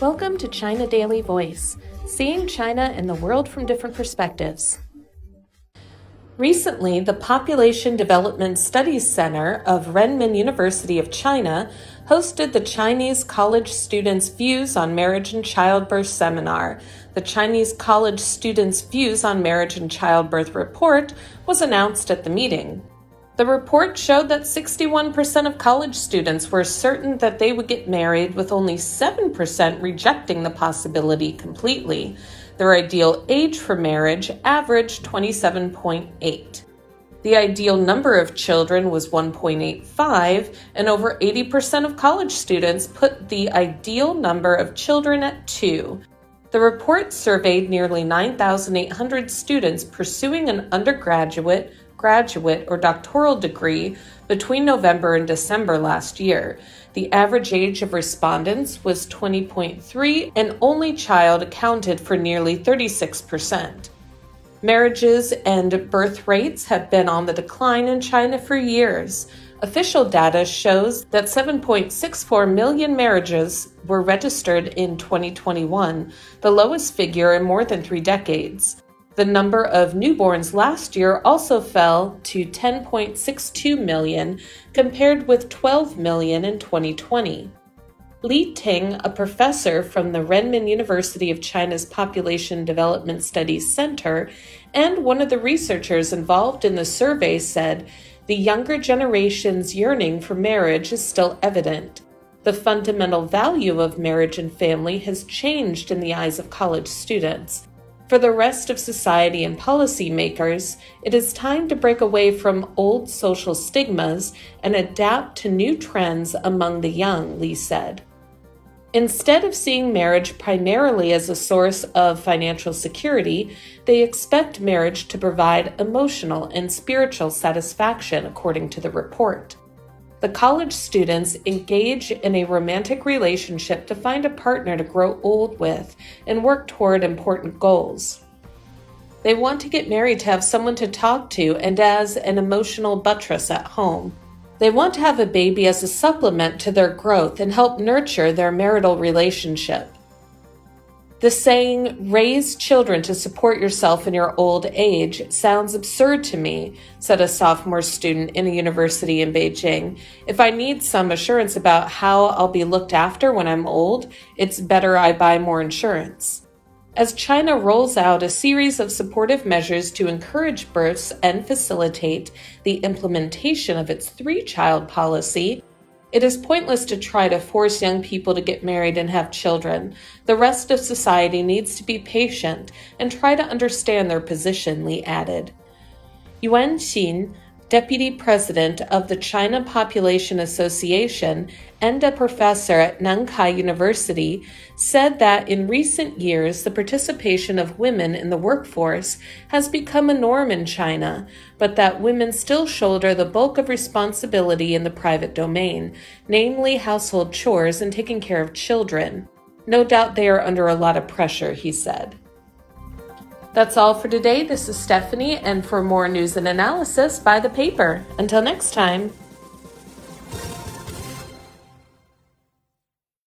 Welcome to China Daily Voice, seeing China and the world from different perspectives. Recently, the Population Development Studies Center of Renmin University of China hosted the Chinese College Students' Views on Marriage and Childbirth seminar. The Chinese College Students' Views on Marriage and Childbirth report was announced at the meeting. The report showed that 61% of college students were certain that they would get married, with only 7% rejecting the possibility completely. Their ideal age for marriage averaged 27.8. The ideal number of children was 1.85, and over 80% of college students put the ideal number of children at 2. The report surveyed nearly 9,800 students pursuing an undergraduate, graduate, or doctoral degree between November and December last year. The average age of respondents was 20.3, and only child accounted for nearly 36%. Marriages and birth rates have been on the decline in China for years. Official data shows that 7.64 million marriages were registered in 2021, the lowest figure in more than three decades. The number of newborns last year also fell to 10.62 million, compared with 12 million in 2020. Li Ting, a professor from the Renmin University of China's Population Development Studies Center and one of the researchers involved in the survey, said the younger generation's yearning for marriage is still evident. The fundamental value of marriage and family has changed in the eyes of college students. For the rest of society and policymakers, it is time to break away from old social stigmas and adapt to new trends among the young, Li said. Instead of seeing marriage primarily as a source of financial security, they expect marriage to provide emotional and spiritual satisfaction, according to the report. The college students engage in a romantic relationship to find a partner to grow old with and work toward important goals. They want to get married to have someone to talk to and as an emotional buttress at home. They want to have a baby as a supplement to their growth and help nurture their marital relationship. The saying, raise children to support yourself in your old age, sounds absurd to me, said a sophomore student in a university in Beijing. If I need some assurance about how I'll be looked after when I'm old, it's better I buy more insurance. As China rolls out a series of supportive measures to encourage births and facilitate the implementation of its three child policy, it is pointless to try to force young people to get married and have children. The rest of society needs to be patient and try to understand their position, Li added. Yuan Xin, deputy president of the China Population Association and a professor at Nankai University, said that in recent years the participation of women in the workforce has become a norm in China, but that women still shoulder the bulk of responsibility in the private domain, namely household chores and taking care of children. No doubt they are under a lot of pressure, he said. That's all for today. This is Stephanie, and for more news and analysis, buy the paper. Until next time.